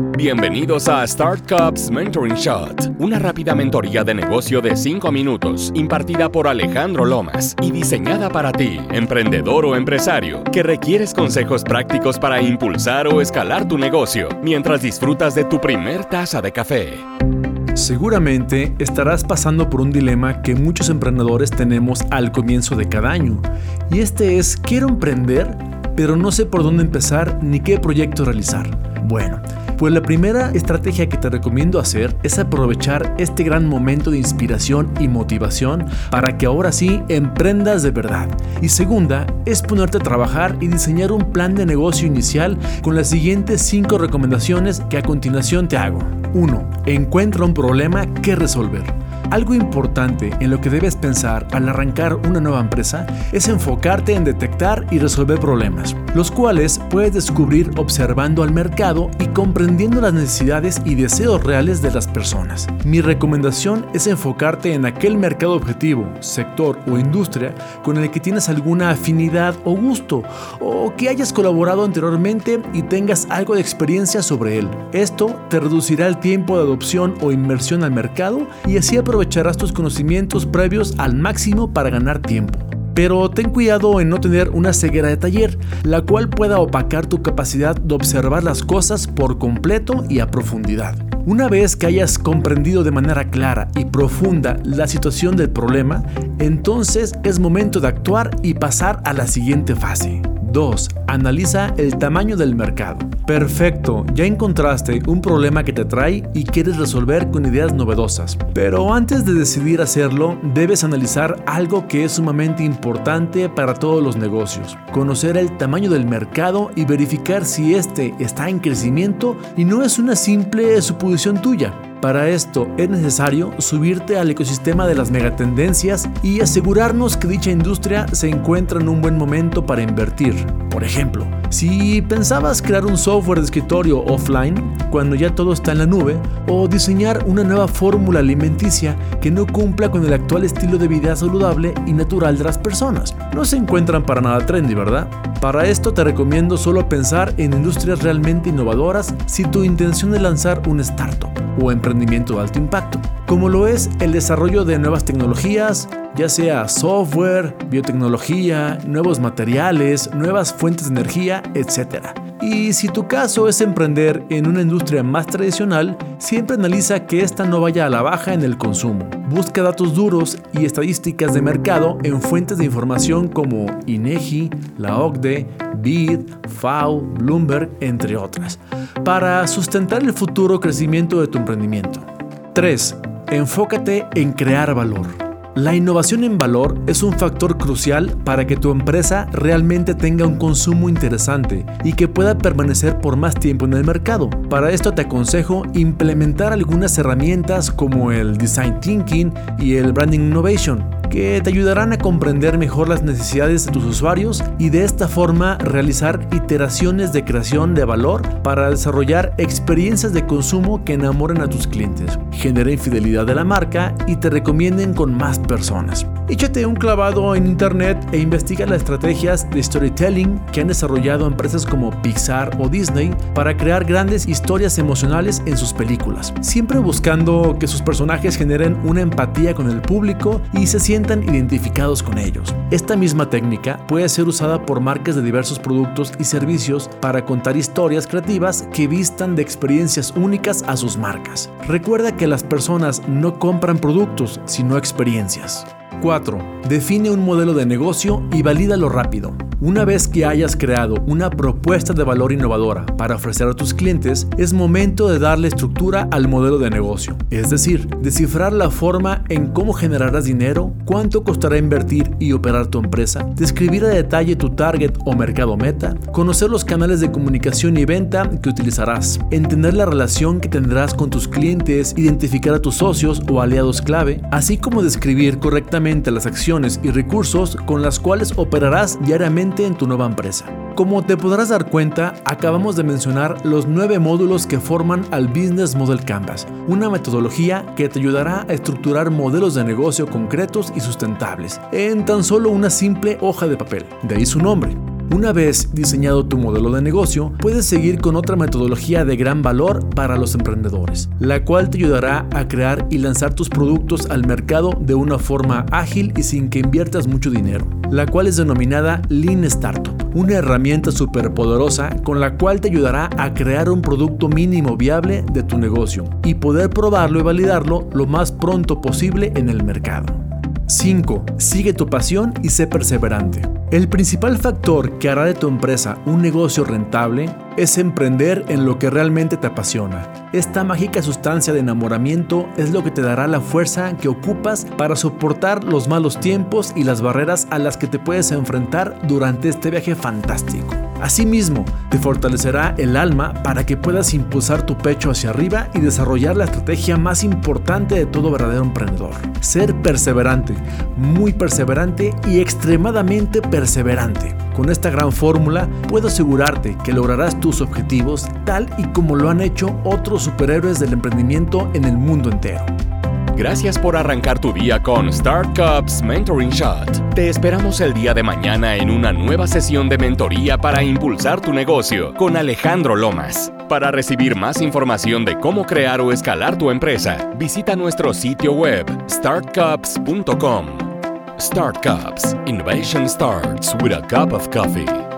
Bienvenidos a Start Cups Mentoring Shot, una rápida mentoría de negocio de 5 minutos impartida por Alejandro Lomas y diseñada para ti, emprendedor o empresario, que requieres consejos prácticos para impulsar o escalar tu negocio mientras disfrutas de tu primer taza de café. Seguramente estarás pasando por un dilema que muchos emprendedores tenemos al comienzo de cada año, y este es quiero emprender, pero no sé por dónde empezar ni qué proyecto realizar. Bueno, pues la primera estrategia que te recomiendo hacer es aprovechar este gran momento de inspiración y motivación para que ahora sí emprendas de verdad. Y segunda es ponerte a trabajar y diseñar un plan de negocio inicial con las siguientes 5 recomendaciones que a continuación te hago. 1. Encuentra un problema que resolver. Algo importante en lo que debes pensar al arrancar una nueva empresa es enfocarte en detectar y resolver problemas, los cuales puedes descubrir observando al mercado y comprendiendo las necesidades y deseos reales de las personas. Mi recomendación es enfocarte en aquel mercado objetivo, sector o industria con el que tienes alguna afinidad o gusto, o que hayas colaborado anteriormente y tengas algo de experiencia sobre él. Esto te reducirá el tiempo de adopción o inversión al mercado y así aprovecharás aprovecharás tus conocimientos previos al máximo para ganar tiempo. Pero ten cuidado en no tener una ceguera de taller, la cual pueda opacar tu capacidad de observar las cosas por completo y a profundidad. Una vez que hayas comprendido de manera clara y profunda la situación del problema, entonces es momento de actuar y pasar a la siguiente fase. 2. Analiza el tamaño del mercado. Perfecto, ya encontraste un problema que te trae y quieres resolver con ideas novedosas. Pero antes de decidir hacerlo, debes analizar algo que es sumamente importante para todos los negocios. Conocer el tamaño del mercado y verificar si este está en crecimiento y no es una simple suposición tuya. Para esto es necesario subirte al ecosistema de las megatendencias y asegurarnos que dicha industria se encuentra en un buen momento para invertir. Por ejemplo, si pensabas crear un software de escritorio offline cuando ya todo está en la nube, o diseñar una nueva fórmula alimenticia que no cumpla con el actual estilo de vida saludable y natural de las personas, no se encuentran para nada trendy, ¿verdad? Para esto te recomiendo solo pensar en industrias realmente innovadoras si tu intención es lanzar un startup o emprendimiento de alto impacto, como lo es el desarrollo de nuevas tecnologías, ya sea software, biotecnología, nuevos materiales, nuevas fuentes de energía, etc. Y si tu caso es emprender en una industria más tradicional, siempre analiza que esta no vaya a la baja en el consumo. Busca datos duros y estadísticas de mercado en fuentes de información como INEGI, la OCDE, BID, FAO, Bloomberg, entre otras, para sustentar el futuro crecimiento de tu emprendimiento. 3. Enfócate en crear valor. La innovación en valor es un factor crucial para que tu empresa realmente tenga un consumo interesante y que pueda permanecer por más tiempo en el mercado. Para esto te aconsejo implementar algunas herramientas como el Design Thinking y el Branding Innovation que te ayudarán a comprender mejor las necesidades de tus usuarios y de esta forma realizar iteraciones de creación de valor para desarrollar experiencias de consumo que enamoren a tus clientes, generen fidelidad de la marca y te recomienden con más personas. Échate un clavado en internet e investiga las estrategias de storytelling que han desarrollado empresas como Pixar o Disney para crear grandes historias emocionales en sus películas, siempre buscando que sus personajes generen una empatía con el público y se sientan identificados con ellos. Esta misma técnica puede ser usada por marcas de diversos productos y servicios para contar historias creativas que vistan de experiencias únicas a sus marcas. Recuerda que las personas no compran productos, sino experiencias. 4. Define un modelo de negocio y valídalo rápido. Una vez que hayas creado una propuesta de valor innovadora para ofrecer a tus clientes, es momento de darle estructura al modelo de negocio, es decir, descifrar la forma en cómo generarás dinero, cuánto costará invertir y operar tu empresa, describir a detalle tu target o mercado meta, conocer los canales de comunicación y venta que utilizarás, entender la relación que tendrás con tus clientes, identificar a tus socios o aliados clave, así como describir correctamente las acciones y recursos con las cuales operarás diariamente en tu nueva empresa. Como te podrás dar cuenta, acabamos de mencionar los nueve módulos que forman al Business Model Canvas, una metodología que te ayudará a estructurar modelos de negocio concretos y sustentables en tan solo una simple hoja de papel. De ahí su nombre. Una vez diseñado tu modelo de negocio, puedes seguir con otra metodología de gran valor para los emprendedores, la cual te ayudará a crear y lanzar tus productos al mercado de una forma ágil y sin que inviertas mucho dinero, la cual es denominada Lean Startup, una herramienta superpoderosa con la cual te ayudará a crear un producto mínimo viable de tu negocio y poder probarlo y validarlo lo más pronto posible en el mercado. 5. Sigue tu pasión y sé perseverante. El principal factor que hará de tu empresa un negocio rentable es emprender en lo que realmente te apasiona. Esta mágica sustancia de enamoramiento es lo que te dará la fuerza que ocupas para soportar los malos tiempos y las barreras a las que te puedes enfrentar durante este viaje fantástico. Asimismo, te fortalecerá el alma para que puedas impulsar tu pecho hacia arriba y desarrollar la estrategia más importante de todo verdadero emprendedor. Ser perseverante, muy perseverante y extremadamente perseverante. Con esta gran fórmula puedo asegurarte que lograrás tus objetivos tal y como lo han hecho otros superhéroes del emprendimiento en el mundo entero. Gracias por arrancar tu día con Startups Mentoring Shot. Te esperamos el día de mañana en una nueva sesión de mentoría para impulsar tu negocio con Alejandro Lomas. Para recibir más información de cómo crear o escalar tu empresa, visita nuestro sitio web startcups.com. Start Cups. Innovation starts with a cup of coffee.